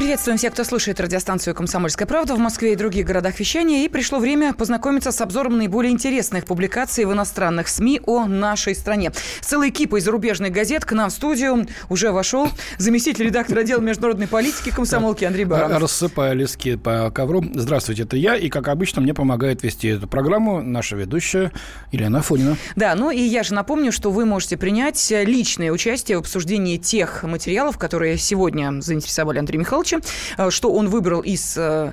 Приветствуем всех, кто слушает радиостанцию «Комсомольская правда» в Москве и других городах вещания. И пришло время познакомиться с обзором наиболее интересных публикаций в иностранных СМИ о нашей стране. С целой кипой зарубежных газет к нам в студию уже вошел заместитель редактора отдела международной политики комсомолки Андрей Баранов. Рассыпая листки по ковру. Здравствуйте, это я. И, как обычно, мне помогает вести эту программу наша ведущая Елена Фонина. Да, ну и я же напомню, что вы можете принять личное участие в обсуждении тех материалов, которые сегодня заинтересовали Андрея Михайловича Павловича, э, что он выбрал из э,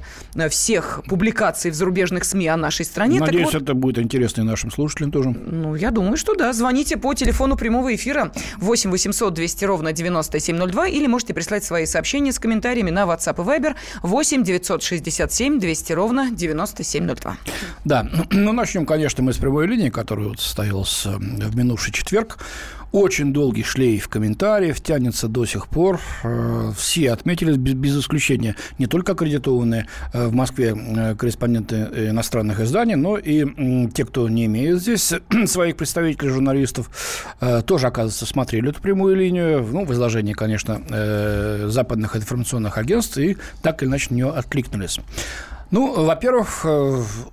всех публикаций в зарубежных СМИ о нашей стране. Надеюсь, вот, это будет интересно и нашим слушателям тоже. Ну, я думаю, что да. Звоните по телефону прямого эфира 8 800 200 ровно 9702 или можете прислать свои сообщения с комментариями на WhatsApp и Viber 8 967 200 ровно 9702. Да, ну начнем, конечно, мы с прямой линии, которая вот состоялась э, в минувший четверг. Очень долгий шлейф комментариев тянется до сих пор. Э, все отметились без, без исключения. Не только аккредитованные э, в Москве э, корреспонденты иностранных изданий, но и те, кто не имеет здесь своих представителей, журналистов, тоже, оказывается, смотрели эту прямую линию. Ну, в изложении, конечно, западных информационных агентств и так или иначе на нее откликнулись. Ну, во-первых,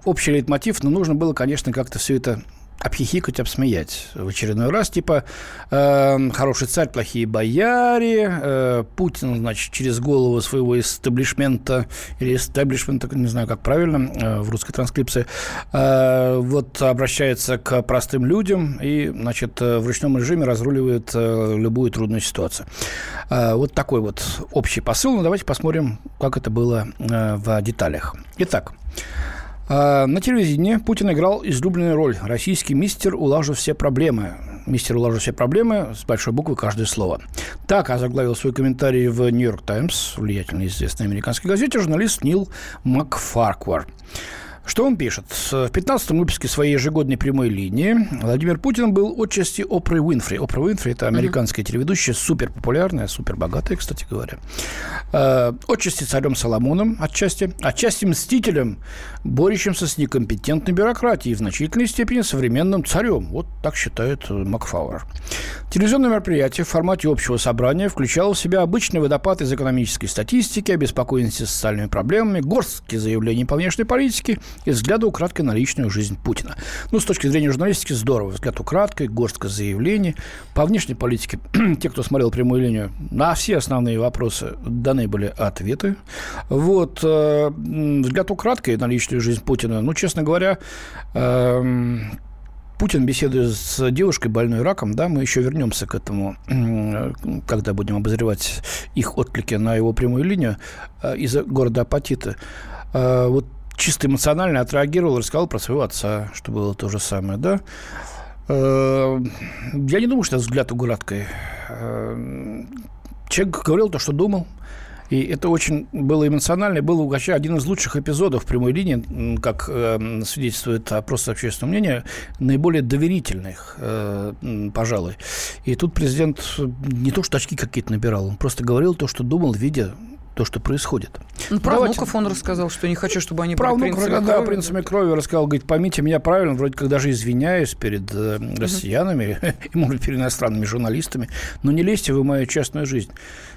общий лейтмотив, но нужно было, конечно, как-то все это обхихикать, обсмеять в очередной раз. Типа э, «Хороший царь, плохие бояре», э, Путин, значит, через голову своего истеблишмента или истеблишмента, не знаю, как правильно э, в русской транскрипции, э, вот обращается к простым людям и, значит, э, в ручном режиме разруливает э, любую трудную ситуацию. Э, вот такой вот общий посыл. Ну, давайте посмотрим, как это было э, в деталях. Итак, на телевидении Путин играл излюбленную роль. Российский мистер улажу все проблемы. Мистер улажу все проблемы с большой буквы каждое слово. Так озаглавил свой комментарий в «Нью-Йорк Таймс», влиятельной известной американской газете, журналист Нил Макфарквар. Что он пишет? В 15-м выпуске своей ежегодной прямой линии Владимир Путин был отчасти Опрой Уинфри. Опра Уинфри – это американская телеведущая, супер популярная, супер богатая, кстати говоря. Э, отчасти царем Соломоном, отчасти. Отчасти мстителем, борющимся с некомпетентной бюрократией, в значительной степени современным царем. Вот так считает Макфауэр. Телевизионное мероприятие в формате общего собрания включало в себя обычный водопад из экономической статистики, обеспокоенности социальными проблемами, горстки заявлений по внешней политике – и взгляда украдкой на личную жизнь Путина. Ну, с точки зрения журналистики, здорово. Взгляд украдкой, горстка заявлений. По внешней политике, те, кто смотрел прямую линию, на все основные вопросы даны были ответы. Вот. Э, взгляд украдкой на личную жизнь Путина, ну, честно говоря, эм, Путин беседует с девушкой больной раком, да, мы еще вернемся к этому, когда будем обозревать их отклики на его прямую линию э, из города Апатиты. Э, вот чисто эмоционально отреагировал, рассказал про своего отца, что было то же самое, да. Э, я не думаю, что это взгляд уградкой. Э, человек говорил то, что думал. И это очень было эмоционально. Был вообще один из лучших эпизодов прямой линии, как э, свидетельствует опрос общественного мнения, наиболее доверительных, э, пожалуй. И тут президент не то, что очки какие-то набирал, он просто говорил то, что думал, видя то, что происходит. Ну, про Давайте... внуков он рассказал, что не хочу, чтобы они про были внуков, принцами да, крови. принцами крови рассказал, говорит, поймите меня правильно, вроде как даже извиняюсь перед э, россиянами и, может, перед иностранными журналистами, но не лезьте вы в мою частную жизнь.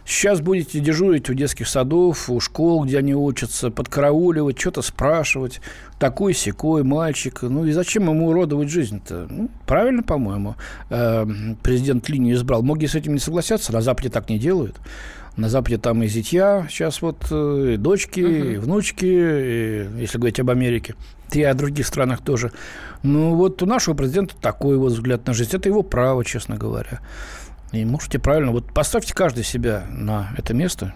Сейчас будете дежурить у детских садов, у школ, где они учатся, подкарауливать, что-то спрашивать. Такой секой мальчик. Ну и зачем ему уродовать жизнь-то? Ну, правильно, по-моему, э, президент линию избрал. Многие с этим не согласятся, на Западе так не делают. На Западе там и зятья, сейчас вот э, и дочки, uh-huh. и внучки, и, если говорить об Америке, и о других странах тоже. Ну, вот у нашего президента такой вот взгляд на жизнь. Это его право, честно говоря. И можете правильно, вот поставьте каждый себя на это место.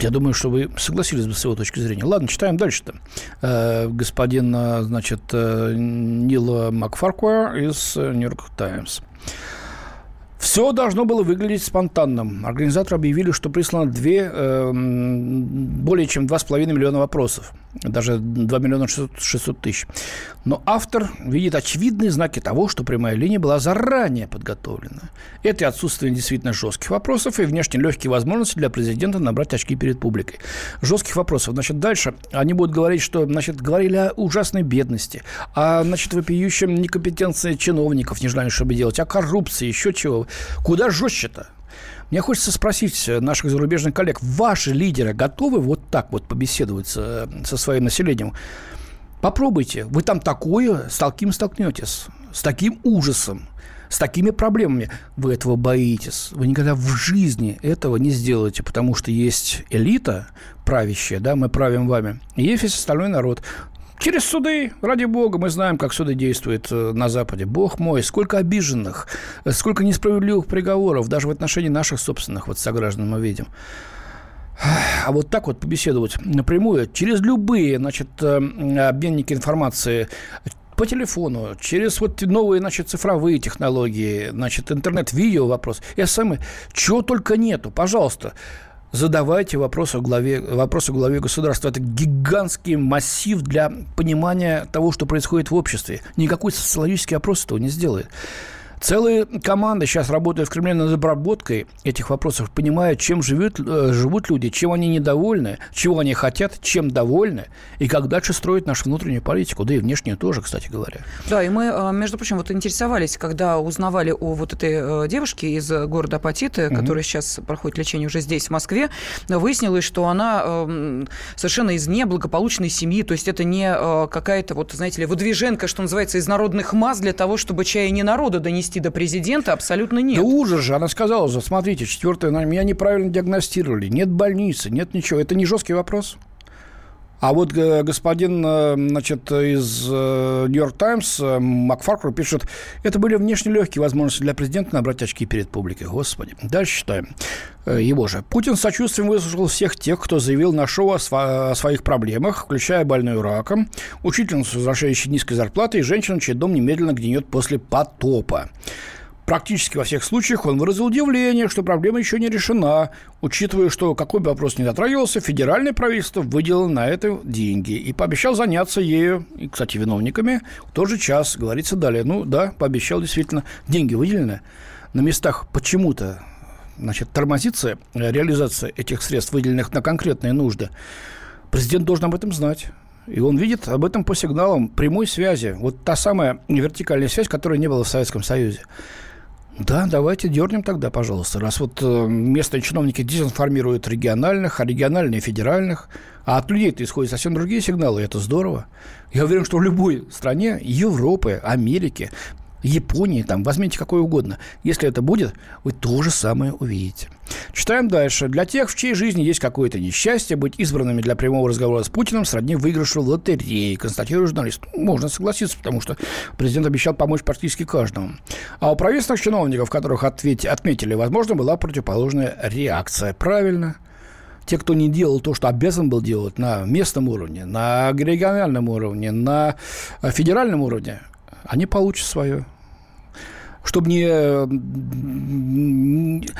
Я думаю, что вы согласились бы с его точки зрения. Ладно, читаем дальше-то. Э, господин, э, значит, э, Нила Макфаркуа из «Нью-Йорк Таймс». Все должно было выглядеть спонтанным. Организаторы объявили, что прислано две, э, более чем 2,5 миллиона вопросов. Даже 2 миллиона 600 тысяч. Но автор видит очевидные знаки того, что прямая линия была заранее подготовлена. Это отсутствие действительно жестких вопросов и внешне легкие возможности для президента набрать очки перед публикой. Жестких вопросов. Значит, дальше они будут говорить, что, значит, говорили о ужасной бедности, о, значит, вопиющем некомпетенции чиновников, нежелании, чтобы делать, о коррупции, еще чего. Куда жестче-то? Мне хочется спросить наших зарубежных коллег, ваши лидеры готовы вот так вот побеседовать со, со своим населением? Попробуйте. Вы там такое, с таким столкнетесь, с таким ужасом, с такими проблемами. Вы этого боитесь. Вы никогда в жизни этого не сделаете, потому что есть элита правящая, да, мы правим вами, и есть остальной народ. Через суды, ради бога, мы знаем, как суды действуют э, на Западе. Бог мой, сколько обиженных, сколько несправедливых приговоров, даже в отношении наших собственных вот сограждан мы видим. А вот так вот побеседовать напрямую, через любые, значит, э, обменники информации, по телефону, через вот новые, значит, цифровые технологии, значит, интернет-видео вопрос, СМС, чего только нету, пожалуйста, задавайте вопросы главе, вопросы главе государства. Это гигантский массив для понимания того, что происходит в обществе. Никакой социологический опрос этого не сделает. Целые команды сейчас работают в Кремле над обработкой этих вопросов, понимая, чем живут, э, живут люди, чем они недовольны, чего они хотят, чем довольны, и как дальше строить нашу внутреннюю политику, да и внешнюю тоже, кстати говоря. Да, и мы, э, между прочим, вот интересовались, когда узнавали о вот этой э, девушке из города Апатиты, угу. которая сейчас проходит лечение уже здесь, в Москве, выяснилось, что она совершенно из неблагополучной семьи, то есть это не какая-то, вот, знаете ли, выдвиженка, что называется, из народных масс для того, чтобы чая не народу донести донести до президента абсолютно нет. Да ужас же. Она сказала, смотрите, четвертое, меня неправильно диагностировали. Нет больницы, нет ничего. Это не жесткий вопрос. А вот э, господин, э, значит, из э, Нью-Йорк Таймс Макфаркур пишет, это были внешне легкие возможности для президента набрать очки перед публикой. Господи. Дальше читаем. Его же. Путин с сочувствием выслушал всех тех, кто заявил на шоу о, своих проблемах, включая больную раком, учительницу, возвращающей низкой зарплаты, и женщину, чей дом немедленно гниет после потопа. Практически во всех случаях он выразил удивление, что проблема еще не решена, учитывая, что какой бы вопрос ни затрагивался, федеральное правительство выделило на это деньги и пообещал заняться ею, и, кстати, виновниками, в тот же час, говорится далее. Ну да, пообещал действительно, деньги выделены. На местах почему-то значит, тормозится реализация этих средств, выделенных на конкретные нужды. Президент должен об этом знать. И он видит об этом по сигналам прямой связи. Вот та самая вертикальная связь, которой не было в Советском Союзе. Да, давайте дернем тогда, пожалуйста. Раз вот э, местные чиновники дезинформируют региональных, а региональные федеральных, а от людей-то исходят совсем другие сигналы, и это здорово. Я уверен, что в любой стране Европы, Америки, Японии, там, возьмите какой угодно. Если это будет, вы то же самое увидите. Читаем дальше. Для тех, в чьей жизни есть какое-то несчастье, быть избранными для прямого разговора с Путиным сродни выигрышу в лотереи, констатирует журналист. Можно согласиться, потому что президент обещал помочь практически каждому. А у правительственных чиновников, которых ответь, отметили, возможно, была противоположная реакция. Правильно. Те, кто не делал то, что обязан был делать на местном уровне, на региональном уровне, на федеральном уровне, они получат свое чтобы не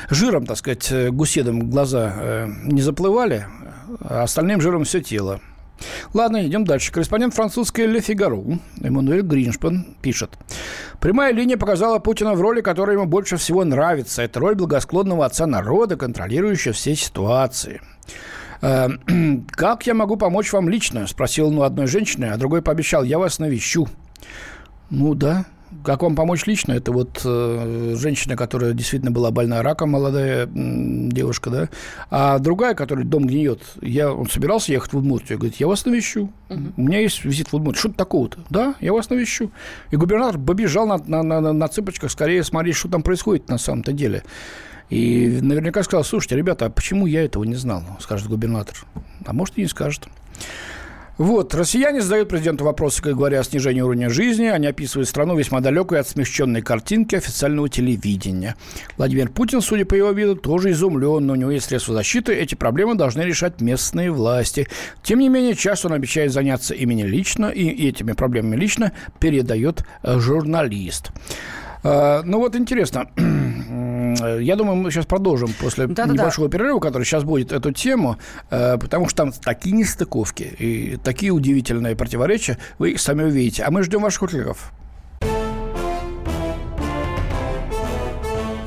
жиром, так сказать, гуседом глаза э, не заплывали, а остальным жиром все тело. Ладно, идем дальше. Корреспондент французской «Ле Фигаро» Эммануэль Гриншпан пишет. Прямая линия показала Путина в роли, которая ему больше всего нравится. Это роль благосклонного отца народа, контролирующего все ситуации. Э, «Как я могу помочь вам лично?» – спросил он у одной женщины, а другой пообещал «Я вас навещу». Ну да. Как вам помочь лично? Это вот э, женщина, которая действительно была больна раком, молодая м, девушка, да. А другая, которая дом гниет, я, он собирался ехать в Удмуртию, говорит, я вас навещу. Угу. У меня есть визит в Удмуртию. Что-то такого-то. Да, я вас навещу. И губернатор побежал на, на, на, на цыпочках скорее смотреть, что там происходит на самом-то деле. И наверняка сказал, слушайте, ребята, а почему я этого не знал, скажет губернатор. А может, и не скажет. Вот, россияне задают президенту вопросы, как говоря, о снижении уровня жизни. Они описывают страну весьма далекой от смещенной картинки официального телевидения. Владимир Путин, судя по его виду, тоже изумлен, но у него есть средства защиты. Эти проблемы должны решать местные власти. Тем не менее, часто он обещает заняться ими лично, и этими проблемами лично передает журналист. А, ну вот интересно, Я думаю, мы сейчас продолжим после да, небольшого да, перерыва, который сейчас будет эту тему, э, потому что там такие нестыковки и такие удивительные противоречия, вы их сами увидите. А мы ждем ваших откликов.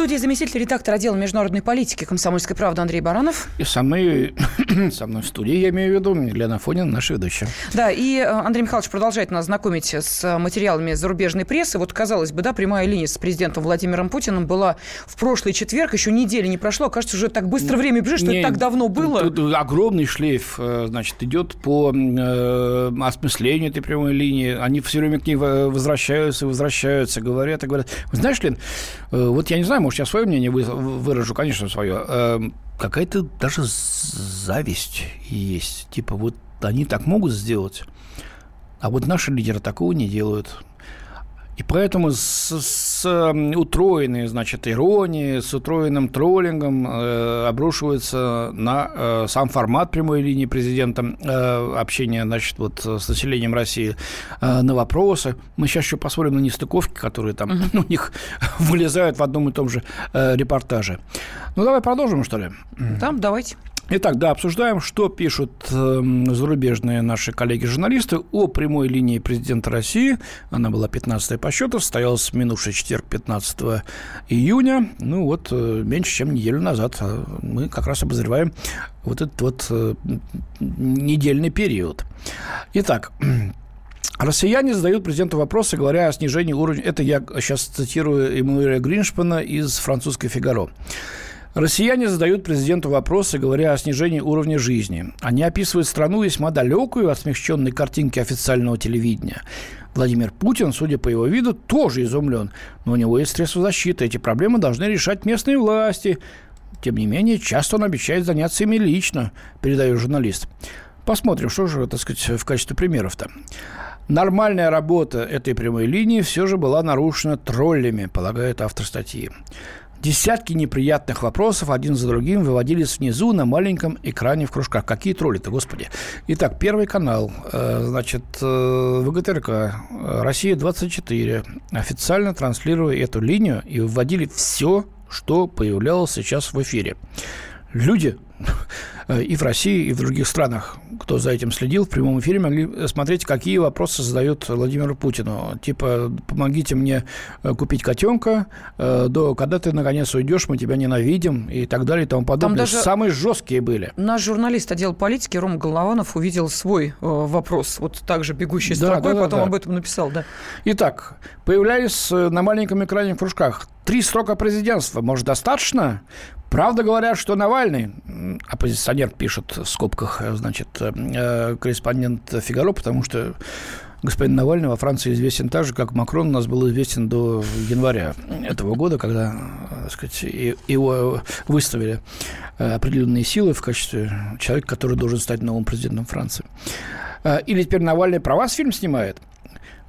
Студии заместитель редактора отдела международной политики комсомольской правды Андрей Баранов. И со мной, со мной в студии, я имею в виду, Лена Фонин, наша ведущая. Да, и э, Андрей Михайлович продолжает нас знакомить с материалами зарубежной прессы. Вот, казалось бы, да, прямая линия с президентом Владимиром Путиным была в прошлый четверг, еще недели не прошло. Кажется, уже так быстро время бежит, что не, это так давно было. Тут, тут огромный шлейф, э, значит, идет по э, осмыслению этой прямой линии. Они все время к ней возвращаются, возвращаются, говорят и говорят. Знаешь, Лен, э, вот я не знаю, может, я свое мнение выражу, конечно, свое. Эм, какая-то даже зависть есть. Типа, вот они так могут сделать, а вот наши лидеры такого не делают. И поэтому с, с утроенной, значит, иронией, с утроенным троллингом э, обрушивается на э, сам формат прямой линии президента э, общения, значит, вот с населением России э, на вопросы. Мы сейчас еще посмотрим на нестыковки, которые там у них вылезают в одном и том же э, репортаже. Ну, давай продолжим, что ли? Там, давайте. Итак, да, обсуждаем, что пишут э, зарубежные наши коллеги-журналисты о прямой линии президента России. Она была 15-я по счету, состоялась в минувший четверг 15 июня. Ну вот, э, меньше, чем неделю назад. А мы как раз обозреваем вот этот вот э, недельный период. Итак, Россияне задают президенту вопросы, говоря о снижении уровня... Это я сейчас цитирую Эммануэля Гриншпана из французской «Фигаро». Россияне задают президенту вопросы, говоря о снижении уровня жизни. Они описывают страну весьма далекую от смягченной картинки официального телевидения. Владимир Путин, судя по его виду, тоже изумлен. Но у него есть средства защиты. Эти проблемы должны решать местные власти. Тем не менее, часто он обещает заняться ими лично, передает журналист. Посмотрим, что же, так сказать, в качестве примеров-то. Нормальная работа этой прямой линии все же была нарушена троллями, полагает автор статьи. Десятки неприятных вопросов один за другим выводились внизу на маленьком экране в кружках. Какие тролли-то, господи. Итак, Первый канал, э, значит, э, ВГТРК, э, Россия-24, официально транслируя эту линию и выводили все, что появлялось сейчас в эфире. Люди и в России, и в других странах, кто за этим следил, в прямом эфире могли смотреть, какие вопросы задает Владимиру Путину. Типа, помогите мне э, купить котенка, э, до когда ты наконец уйдешь, мы тебя ненавидим и так далее и тому подобное. Там даже Самые жесткие были. Наш журналист отдела политики Ром Голованов увидел свой вопрос, вот так же бегущий строкой, да, да, потом да. об этом написал, да. Итак, появлялись на маленьком экране в кружках три срока президентства. Может, достаточно? Правда говорят, что Навальный, оппозиционер пишет в скобках, значит, э, корреспондент Фигаро, потому что господин Навальный во Франции известен так же, как Макрон у нас был известен до января этого года, когда так сказать, его выставили э, определенные силы в качестве человека, который должен стать новым президентом Франции. Э, или теперь Навальный про вас фильм снимает?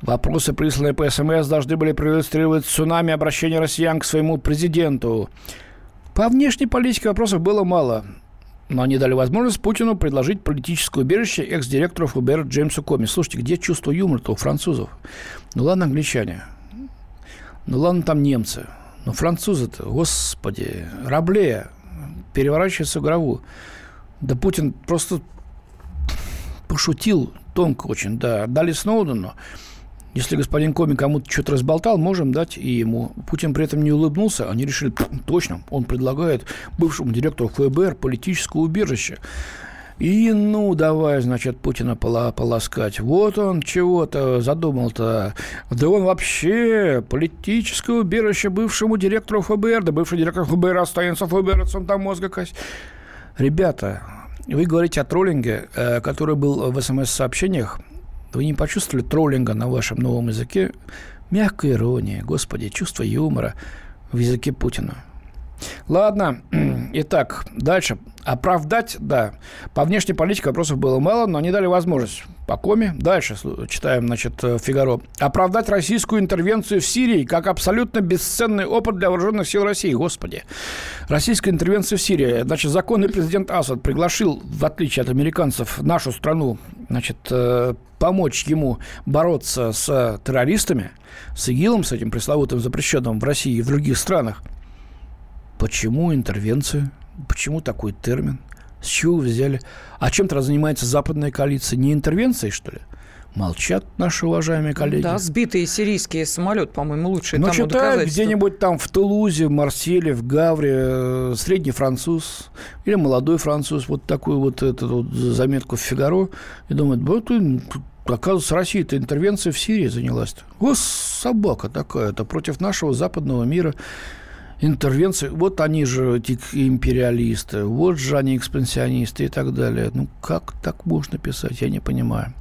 Вопросы, присланные по СМС, должны были проиллюстрировать цунами обращения россиян к своему президенту. По внешней политике вопросов было мало, но они дали возможность Путину предложить политическое убежище экс-директору ФБР Джеймсу Коми. Слушайте, где чувство юмора-то у французов? Ну ладно, англичане. Ну ладно, там немцы. Но французы-то, господи, Рабле переворачивается в гробу. Да Путин просто пошутил тонко очень, да. Дали Сноудену. Если господин Коми кому-то что-то разболтал, можем дать и ему. Путин при этом не улыбнулся. Они решили, точно, он предлагает бывшему директору ФБР политическое убежище. И ну, давай, значит, Путина полоскать. Вот он чего-то задумал-то. Да он вообще политическое убежище бывшему директору ФБР. Да бывший директор ФБР останется ФБР, отцом там мозга кость. Ребята, вы говорите о троллинге, э, который был в СМС-сообщениях Вы не почувствовали троллинга на вашем новом языке? Мягкая ирония, господи, чувство юмора в языке Путина. Ладно, итак, дальше. Оправдать, да. По внешней политике вопросов было мало, но они дали возможность. По коме. Дальше читаем, значит, э, Фигаро. Оправдать российскую интервенцию в Сирии как абсолютно бесценный опыт для вооруженных сил России. Господи. Российская интервенция в Сирии. Значит, законный президент Асад приглашил, в отличие от американцев, нашу страну, значит, э, помочь ему бороться с террористами, с ИГИЛом, с этим пресловутым запрещенным в России и в других странах. Почему интервенция? Почему такой термин? С чего вы взяли? А чем-то занимается западная коалиция? Не интервенцией, что ли? Молчат наши уважаемые коллеги. Да, сбитые сирийские самолет, по-моему, лучшие Ну, читают где-нибудь там в Тулузе, в Марселе, в Гавре, э, средний француз или молодой француз, вот такую вот эту вот заметку в Фигаро, и думают, вот, оказывается, Россия-то интервенция в Сирии занялась. -то. О, собака такая-то против нашего западного мира интервенции. Вот они же эти империалисты, вот же они экспансионисты и так далее. Ну, как так можно писать, я не понимаю.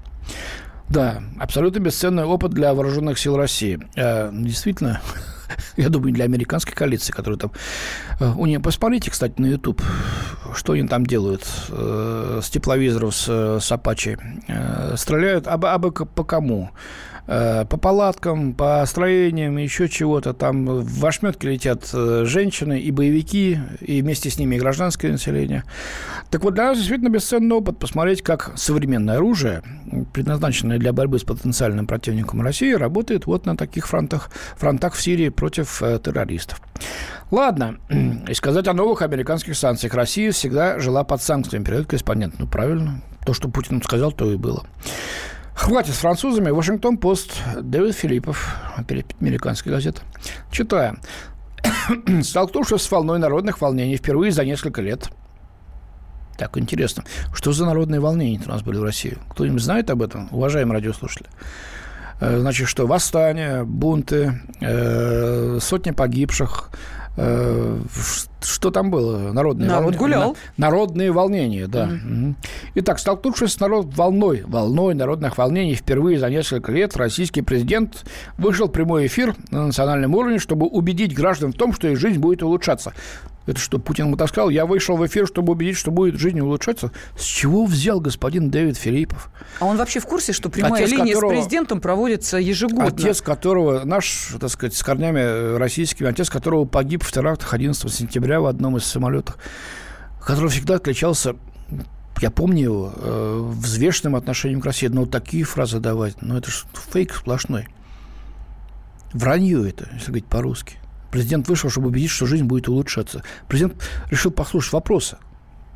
Да, абсолютно бесценный опыт для вооруженных сил России. Э, действительно, я думаю, для американской коалиции, которая там... Э, у нее, посмотрите, кстати, на YouTube, что они там делают э, с тепловизоров, с, с Apache. Э, стреляют абы, абы по кому? Э, по палаткам, по строениям, еще чего-то. Там в ошметке летят э, женщины и боевики, и вместе с ними и гражданское население. Так вот, для нас действительно бесценный опыт посмотреть, как современное оружие, предназначенное для борьбы с потенциальным противником России, работает вот на таких фронтах, фронтах в Сирии против э, террористов. Ладно, и сказать о новых американских санкциях. Россия всегда жила под санкциями, передает корреспондент. Ну, правильно. То, что Путин сказал, то и было. Хватит с французами. Вашингтон-Пост. Дэвид Филиппов. Американская газета. Читаем. Столкнувшись с волной народных волнений впервые за несколько лет, так, интересно. Что за народные волнения у нас были в России? Кто-нибудь знает об этом, уважаемые радиослушатели? Э, значит, что восстания, бунты, э, сотни погибших, Э, что там было? Народные Народ волнения. гулял. Народные волнения, да. Mm-hmm. Итак, столкнувшись с народ волной, волной народных волнений впервые за несколько лет, российский президент вышел в прямой эфир на национальном уровне, чтобы убедить граждан в том, что их жизнь будет улучшаться. Это что, Путин ему так сказал? Я вышел в эфир, чтобы убедить, что будет жизнь улучшаться. С чего взял господин Дэвид Филиппов? А он вообще в курсе, что прямая отец линия которого, с президентом проводится ежегодно? Отец которого, наш, так сказать, с корнями российскими, отец которого погиб в терактах 11 сентября в одном из самолетов, который всегда отличался я помню его э, взвешенным отношением к России, но такие фразы давать, ну это же фейк сплошной. Вранье это, если говорить по-русски. Президент вышел, чтобы убедить, что жизнь будет улучшаться. Президент решил послушать вопросы.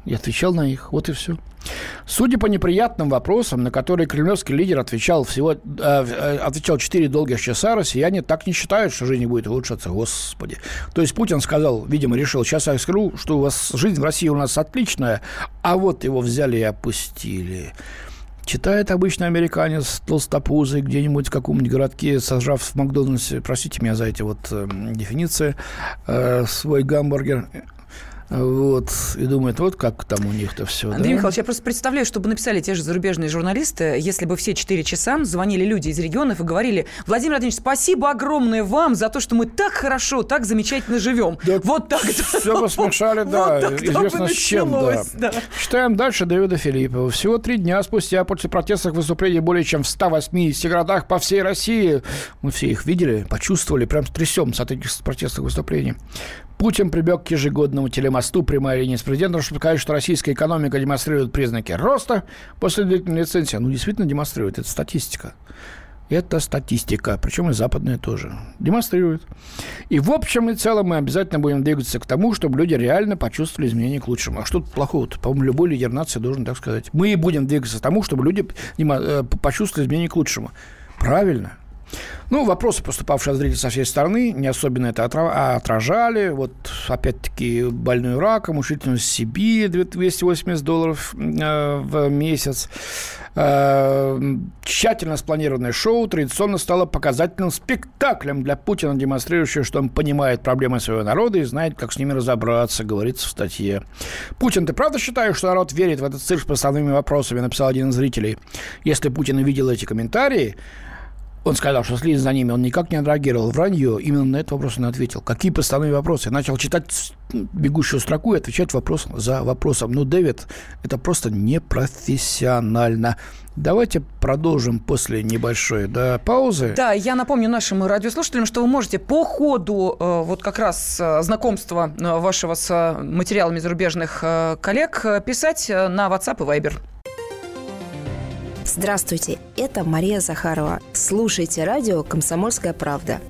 И отвечал на их. Вот и все. Судя по неприятным вопросам, на которые кремлевский лидер отвечал всего э, э отвечал 4 долгих часа, россияне так не считают, что жизнь будет улучшаться. Господи. То есть Путин сказал, видимо, решил, сейчас я скажу, что у вас жизнь в России у нас отличная, а вот его взяли и опустили. Читает обычный американец толстопузый где-нибудь в каком-нибудь городке, сожрав в Макдональдсе, простите меня за эти вот э, дефиниции, э, свой гамбургер, вот, и думает, вот как там у них-то все. Андрей да? Михайлович, я просто представляю, что бы написали те же зарубежные журналисты, если бы все четыре часа звонили люди из регионов и говорили, Владимир Владимирович, спасибо огромное вам за то, что мы так хорошо, так замечательно живем. Да вот так. Все бы смешали, да, вот известно с чем. Да. Да. Читаем дальше Дэвида Филиппова. Всего три дня спустя после протестных выступлений более чем в 180 городах по всей России, мы все их видели, почувствовали, прям трясем с этих протестных выступлений. Путин прибег к ежегодному телемосту прямая линия с президентом, чтобы сказать, что российская экономика демонстрирует признаки роста после длительной лицензии. Ну, действительно демонстрирует. Это статистика. Это статистика, причем и западная тоже. Демонстрирует. И в общем и целом мы обязательно будем двигаться к тому, чтобы люди реально почувствовали изменения к лучшему. А что тут плохого-то? По-моему, любой лидер нации должен так сказать. Мы и будем двигаться к тому, чтобы люди э, почувствовали изменения к лучшему. Правильно. Ну, вопросы, поступавшие от зрителей со всей стороны, не особенно это отражали. Вот, опять-таки, больной раком, мучительность Сибири, 280 долларов э, в месяц. Э, тщательно спланированное шоу традиционно стало показательным спектаклем для Путина, демонстрирующего, что он понимает проблемы своего народа и знает, как с ними разобраться, говорится в статье. Путин, ты правда считаешь, что народ верит в этот цирк с поставными вопросами, написал один из зрителей. Если Путин увидел эти комментарии, он сказал, что следит за ними, он никак не отреагировал. Вранье. Именно на этот вопрос он ответил. Какие постановные вопросы? Начал читать бегущую строку и отвечать вопрос за вопросом. Ну, Дэвид, это просто непрофессионально. Давайте продолжим после небольшой да, паузы. Да, я напомню нашим радиослушателям, что вы можете по ходу э, вот как раз э, знакомства э, вашего с материалами зарубежных коллег писать на WhatsApp и Viber. Здравствуйте, это Мария Захарова. Слушайте радио «Комсомольская правда».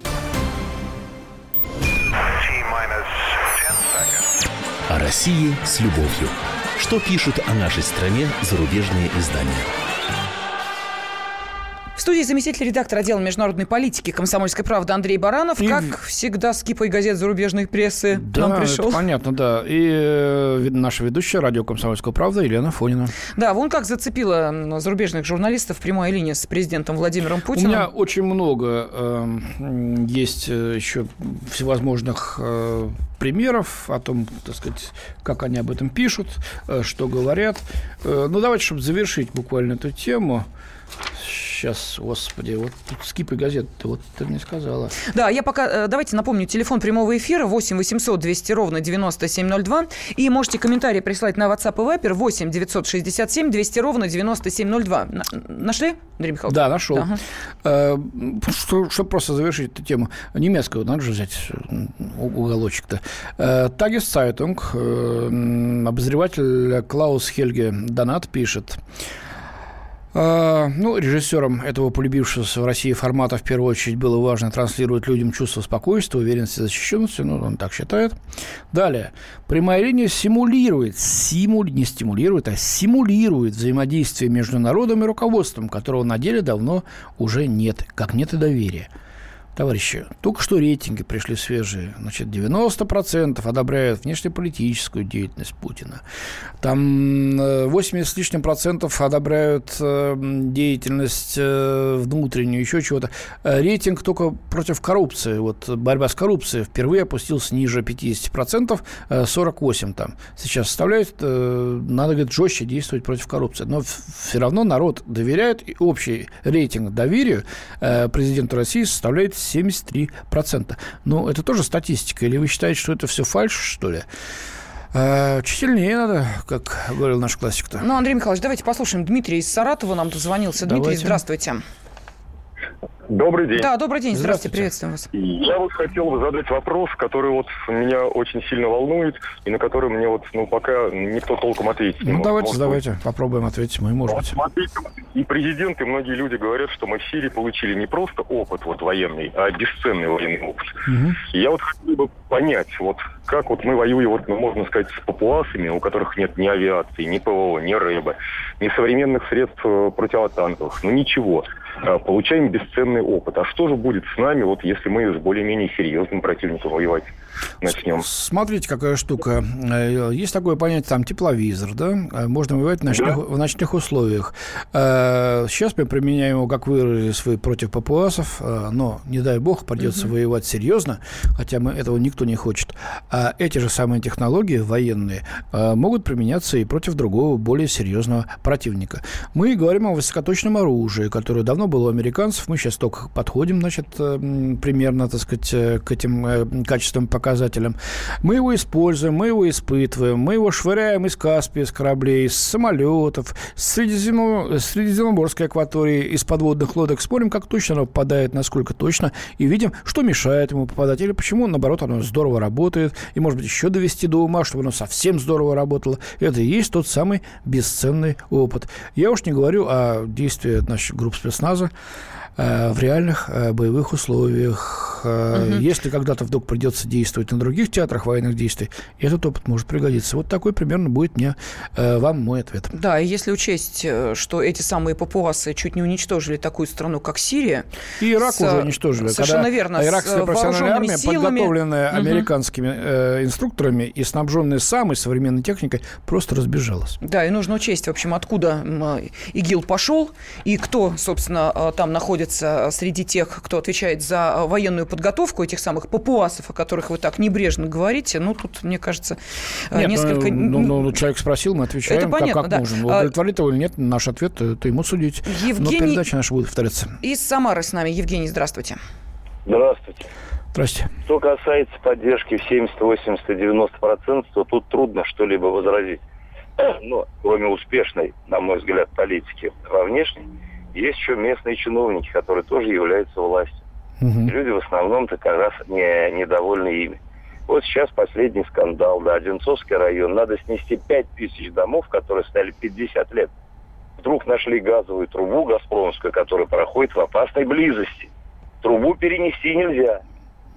О России с любовью. Что пишут о нашей стране зарубежные издания? Студии заместитель редактора отдела международной политики «Комсомольской правды» Андрей Баранов. И... Как всегда, с кипой газет зарубежной прессы да, нам пришел. Это понятно, да. И э, наша ведущая радио «Комсомольская правда» Елена Фонина. Да, вон как зацепила зарубежных журналистов прямая линия с президентом Владимиром Путиным. У меня очень много э, есть еще всевозможных э, примеров о том, так сказать, как они об этом пишут, э, что говорят. Э, ну, давайте, чтобы завершить буквально эту тему, сейчас, господи, вот тут скипы газет, вот ты мне сказала. Да, я пока, э, давайте напомню, телефон прямого эфира 8 800 200 ровно 9702. И можете комментарии прислать на WhatsApp и Viber 8 967 200 ровно 9702. Нашли, Андрей Михайлович? Да, нашел. Ага. Э, Чтобы что просто завершить эту тему. Немецкую надо же взять уголочек-то. Э, Tageszeitung, обозреватель Клаус Хельге Донат пишет. А, ну, режиссером этого полюбившегося в России формата в первую очередь было важно транслировать людям чувство спокойствия, уверенности, защищенности. Ну, он так считает. Далее. Прямая линия симулирует, симули, не стимулирует, а симулирует взаимодействие между народом и руководством, которого на деле давно уже нет, как нет и доверия. Товарищи, только что рейтинги пришли свежие. Значит, 90% одобряют внешнеполитическую деятельность Путина. Там 80 э, с лишним процентов одобряют э, деятельность э, внутреннюю, еще чего-то. Рейтинг только против коррупции. Вот борьба с коррупцией впервые опустился ниже 50%, 48 там. Сейчас составляет, надо, говорит, жестче действовать против коррупции. Но все равно народ доверяет, и общий рейтинг доверия президенту России составляет 73%. Ну, это тоже статистика. Или вы считаете, что это все фальш, что ли? А, чуть сильнее надо, как говорил наш классик-то. Ну, Андрей Михайлович, давайте послушаем. Дмитрий из Саратова нам дозвонился. Дмитрий, давайте. здравствуйте. Добрый день. Да, добрый день. Здравствуйте, приветствуем вас. Я вот хотел бы задать вопрос, который вот меня очень сильно волнует, и на который мне вот, ну, пока никто толком ответить не ну, может. давайте, может, давайте, попробуем ответить мы, может вот, быть. Смотрите, и президент, и многие люди говорят, что мы в Сирии получили не просто опыт вот военный, а бесценный военный опыт. Угу. И я вот хотел бы понять, вот как вот мы воюем, вот, ну, можно сказать, с папуасами, у которых нет ни авиации, ни ПВО, ни РЭБа, ни современных средств э, противотанковых, ну ничего. А, получаем бесценный опыт. А что же будет с нами, вот если мы с более-менее серьезным противником воевать начнем? Смотрите, какая штука. Э, есть такое понятие, там, тепловизор, да? Э, можно воевать в ночных, да. в ночных условиях. Э, сейчас мы применяем его, как выразились вы, против папуасов, но, не дай бог, придется угу. воевать серьезно, хотя мы этого никто не хочет. А эти же самые технологии военные могут применяться и против другого, более серьезного противника. Мы говорим о высокоточном оружии, которое давно было у американцев. Мы сейчас только подходим, значит, э, примерно, так сказать, э, к этим э, качественным показателям. Мы его используем, мы его испытываем, мы его швыряем из Каспия, из кораблей, из самолетов, с Средиземно... Средиземноморской акватории, из подводных лодок. Спорим, как точно оно попадает, насколько точно, и видим, что мешает ему попадать, или почему, наоборот, оно здорово работает, и, может быть, еще довести до ума, чтобы оно совсем здорово работало. Это и есть тот самый бесценный опыт. Я уж не говорю о действии наших групп спецназа, в реальных э, боевых условиях. Угу. Если когда-то вдруг придется действовать на других театрах военных действий, этот опыт может пригодиться. Вот такой примерно будет мне вам мой ответ. Да, и если учесть, что эти самые папуасы чуть не уничтожили такую страну, как Сирия. И Ирак с, уже уничтожили. Совершенно когда верно. Иракская профессиональная армия, силами. подготовленная угу. американскими э, инструкторами и снабженная самой современной техникой, просто разбежалась. Да, и нужно учесть, в общем, откуда ИГИЛ пошел и кто, собственно, э, там находится среди тех, кто отвечает за военную подготовку этих самых папуасов, о которых вы так небрежно говорите. Ну, тут, мне кажется, э, нет, несколько... Ну, ну, ну, человек спросил, мы отвечаем, это понятно, как, как да. нужен. А удовлетворит его или нет, наш ответ, это ему судить. Евгений... Но передача наша будет повторяться. Из Самары с нами. Евгений, здравствуйте. Здравствуйте. Здравствуйте. Что касается поддержки в 70, 80, 90 процентов, то тут трудно что-либо возразить. Но кроме успешной, на мой взгляд, политики во внешней, есть еще местные чиновники, которые тоже являются властью. Угу. Люди в основном-то как раз не, недовольны ими. Вот сейчас последний скандал, да, Одинцовский район. Надо снести 5 тысяч домов, которые стояли 50 лет. Вдруг нашли газовую трубу «Газпромскую», которая проходит в опасной близости. Трубу перенести нельзя.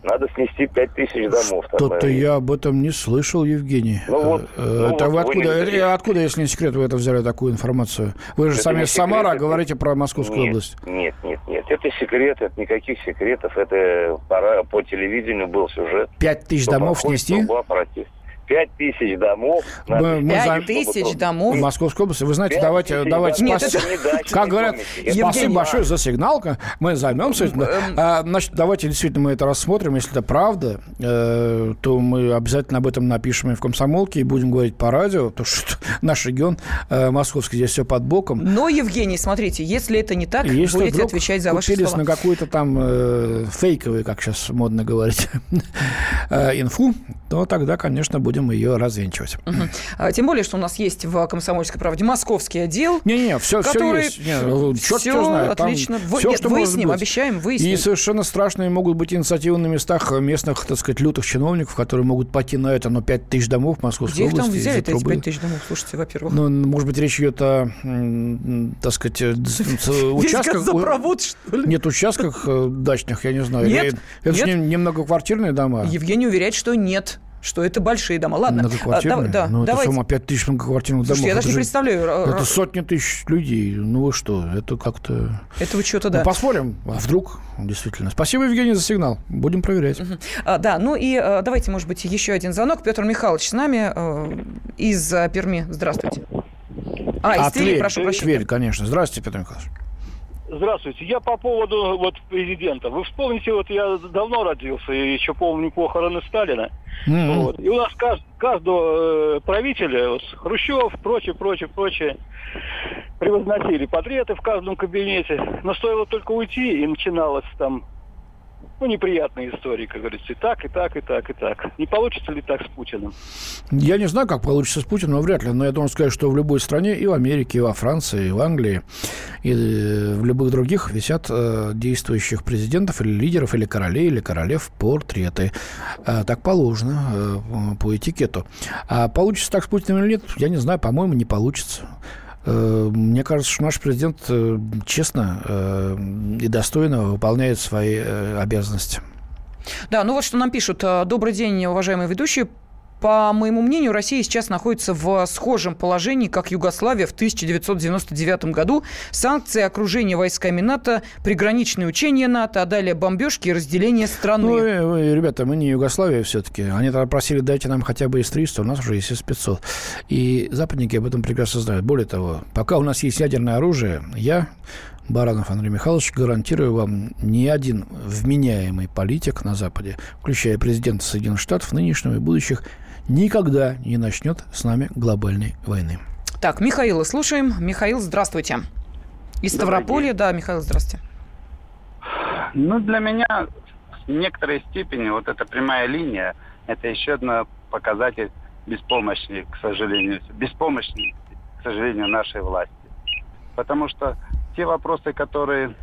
Надо снести 5 тысяч домов. Что-то я об этом не слышал, Евгений. Ну, вот, э, ну, это вот откуда, не... откуда, если не секрет, вы это взяли такую информацию? Вы же это сами из Самара это... говорите про Московскую нет, область. Нет, нет, нет. Это секрет, это никаких секретов. Это пора, по телевидению был сюжет. 5 тысяч домов снести? Против. 5 тысяч домов. Мы, мы 5 тысяч домов? В Московской области. Вы знаете, давайте, давайте Нет, спас... это... Как говорят, Евгений, спасибо большое за сигнал. Мы займемся этим. А, значит, давайте действительно мы это рассмотрим. Если это правда, э, то мы обязательно об этом напишем и в комсомолке, и будем говорить по радио, то что наш регион э, московский здесь все под боком. Но, Евгений, смотрите, если это не так, если будете отвечать за ваши слова. на какой-то там э, фейковый, как сейчас модно говорить, инфу, то тогда, конечно, будет будем ее развенчивать. Угу. Тем более, что у нас есть в «Комсомольской правде» московский отдел. Не-не, все, который... все есть. Не, ну, черт все знает. отлично. Там все, Нет, что выясним, обещаем, выясним. И совершенно страшные могут быть инициативы на местах местных, так сказать, лютых чиновников, которые могут пойти на это, но 5 тысяч домов в Московской Где области. Где их там взяли, эти 5 тысяч домов? Слушайте, во-первых. Ну, может быть, речь идет о, так сказать, э, участках... Газопровод, что ли? Нет, участках э, дачных, я не знаю. Нет, Это же не многоквартирные дома. Евгений уверяет, что нет что это большие дома. Ладно. Многоквартирные? А, да, ну, давайте. это сумма 5 тысяч многоквартирных Слушайте, домов. я даже не представляю. Это сотни тысяч людей. Ну вы что, это как-то... Это вы что-то, да. Ну, посмотрим, а вдруг действительно. Спасибо, Евгений, за сигнал. Будем проверять. Угу. А, да, ну и а, давайте, может быть, еще один звонок. Петр Михайлович с нами а, из а, Перми. Здравствуйте. А, из а, Твери, Тверь, прошу прощения. Тверь, конечно. Здравствуйте, Петр Михайлович. Здравствуйте. Я по поводу вот президента. Вы вспомните, вот я давно родился, и еще помню похороны Сталина. Mm-hmm. Вот. И у нас кажд, каждого э, правителя, вот, Хрущев, прочее, прочее, прочее, превозносили портреты в каждом кабинете. Но стоило только уйти, и начиналось там ну, неприятные истории, как говорится, и так, и так, и так, и так. Не получится ли так с Путиным? Я не знаю, как получится с Путиным, но вряд ли. Но я должен сказать, что в любой стране, и в Америке, и во Франции, и в Англии, и э, в любых других висят э, действующих президентов или лидеров, или королей, или королев портреты. Э, так положено э, по этикету. А получится так с Путиным или нет, я не знаю, по-моему, не получится. Э, мне кажется, что наш президент э, честно э, и достойно выполняет свои обязанности. Да, ну вот что нам пишут. Добрый день, уважаемые ведущие. По моему мнению, Россия сейчас находится в схожем положении, как Югославия в 1999 году. Санкции, окружение войсками НАТО, приграничные учения НАТО, а далее бомбежки и разделение страны. Ну, э, ребята, мы не Югославия все-таки. Они тогда просили, дайте нам хотя бы С-300, у нас уже есть С-500. И западники об этом прекрасно знают. Более того, пока у нас есть ядерное оружие, я Баранов Андрей Михайлович, гарантирую вам, ни один вменяемый политик на Западе, включая президента Соединенных Штатов, нынешнего и будущих, никогда не начнет с нами глобальной войны. Так, Михаила слушаем. Михаил, здравствуйте. Из Ставрополя, да, Михаил, здравствуйте. Ну, для меня в некоторой степени вот эта прямая линия, это еще один показатель беспомощности, к сожалению, беспомощности, к сожалению, нашей власти. Потому что те вопросы, которые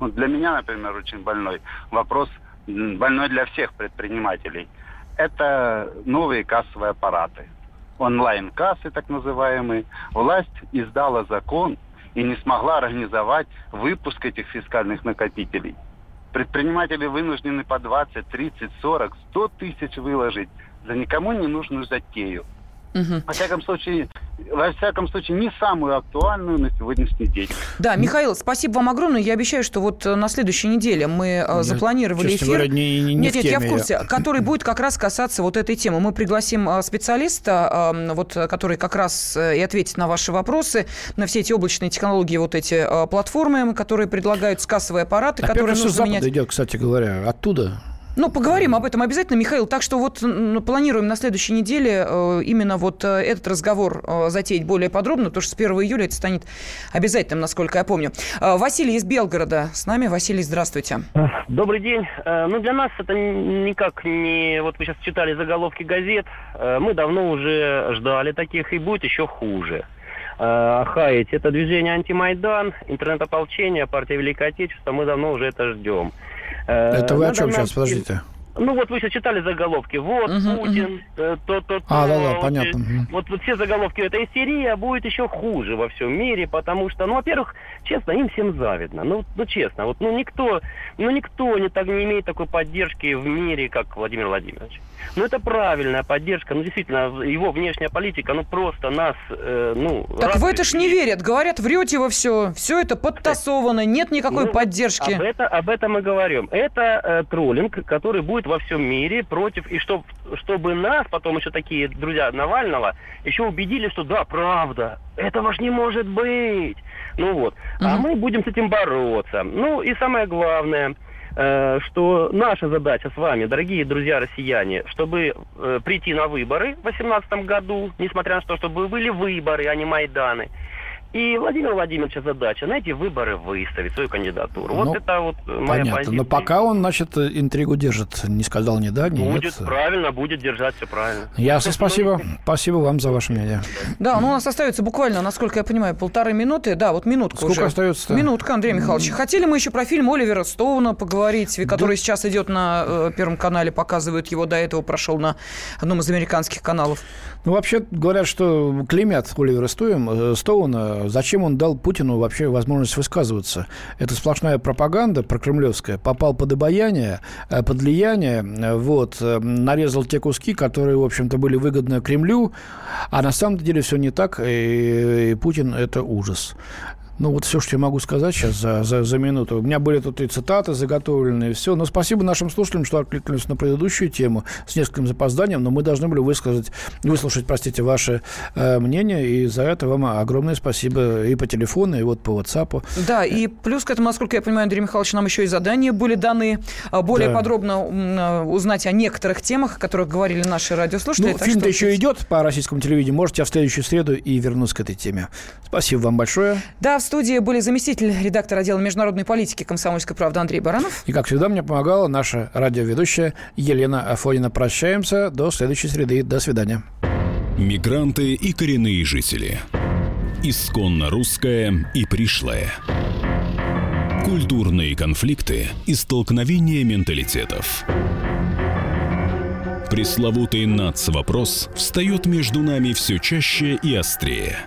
ну, для меня, например, очень больной, вопрос больной для всех предпринимателей – это новые кассовые аппараты. Онлайн-кассы, так называемые. Власть издала закон, и не смогла организовать выпуск этих фискальных накопителей. Предприниматели вынуждены по 20, 30, 40, 100 тысяч выложить за никому не нужную затею. Угу. Во всяком случае, во всяком случае, не самую актуальную на сегодняшний день. Да, Михаил, спасибо вам огромное. Я обещаю, что вот э, на следующей неделе мы э, я, запланировали эфир. Говоря, не, не, не нет, нет, теме. я в курсе, который будет как раз касаться вот этой темы. Мы пригласим э, специалиста, вот, который как раз и ответит на ваши вопросы, на все эти облачные технологии, вот эти платформы, которые предлагают кассовые аппараты, Опять которые нужно менять. идет, кстати говоря, оттуда. Ну, поговорим об этом обязательно, Михаил. Так что вот планируем на следующей неделе э, именно вот э, этот разговор э, затеять более подробно, потому что с 1 июля это станет обязательным, насколько я помню. Василий из Белгорода с нами. Василий, здравствуйте. Добрый день. Ну, для нас это никак не... Вот вы сейчас читали заголовки газет. Мы давно уже ждали таких, и будет еще хуже хаять. Это движение антимайдан, интернет-ополчение, партия Великое Отечество. Мы давно уже это ждем. Это вы о чем сейчас, подождите? Ну вот вы сейчас читали заголовки. Вот угу, Путин, угу. то, то, то. А, да, да, понятно. Вот, вот все заголовки. Это истерия будет еще хуже во всем мире, потому что, ну, во-первых, честно, им всем завидно. Ну, ну честно, вот, ну никто, ну никто не так не имеет такой поддержки в мире, как Владимир Владимирович. Ну, это правильная поддержка. Ну, действительно, его внешняя политика, ну, просто нас, э, ну... Так в это ж не верят. Говорят, врете во все. Все это подтасовано, нет никакой ну, поддержки. Об, это, об этом мы говорим. Это э, троллинг, который будет во всем мире против... И чтоб, чтобы нас, потом еще такие друзья Навального, еще убедили, что да, правда, этого ж не может быть. Ну вот. Угу. А мы будем с этим бороться. Ну, и самое главное – Э, что наша задача с вами, дорогие друзья россияне, чтобы э, прийти на выборы в 2018 году, несмотря на то, чтобы были выборы, а не Майданы, и Владимир Владимировича задача на эти выборы выставить свою кандидатуру. Ну, вот это вот моя понятно. позиция. Но пока он, значит, интригу держит. Не сказал ни да, ни будет, нет. правильно, будет держать все правильно. Ясно, спасибо. Спасибо вам за ваше мнение. Да, ну у нас остается буквально, насколько я понимаю, полторы минуты. Да, вот минутка Сколько уже. остается? Минутка, Андрей Михайлович. Хотели мы еще про фильм Оливера Стоуна поговорить, который да. сейчас идет на э, Первом канале, показывают его, до этого прошел на одном из американских каналов. Ну, вообще говорят, что клеймят Оливера э, Стоуна. Зачем он дал Путину вообще возможность высказываться? Это сплошная пропаганда прокремлевская. Попал под обаяние, э, под влияние, э, вот, нарезал те куски, которые, в общем-то, были выгодны Кремлю, а на самом деле все не так, и Путин – это ужас. Ну, вот все, что я могу сказать сейчас за, за, за минуту. У меня были тут и цитаты заготовленные, и все. Но спасибо нашим слушателям, что откликнулись на предыдущую тему с нескольким запозданием, но мы должны были высказать, выслушать, простите, ваше э, мнение, и за это вам огромное спасибо и по телефону, и вот по WhatsApp. Да, и плюс к этому, насколько я понимаю, Андрей Михайлович, нам еще и задания были даны а, более да. подробно а, узнать о некоторых темах, о которых говорили наши радиослушатели. Ну, фильм-то еще идет по российскому телевидению. Можете в следующую среду и вернуться к этой теме. Спасибо вам большое. Да, в студии были заместитель редактора отдела международной политики «Комсомольской правды» Андрей Баранов. И, как всегда, мне помогала наша радиоведущая Елена Афонина. Прощаемся. До следующей среды. До свидания. Мигранты и коренные жители. Исконно русская и пришлая. Культурные конфликты и столкновения менталитетов. Пресловутый НАЦ-вопрос встает между нами все чаще и острее –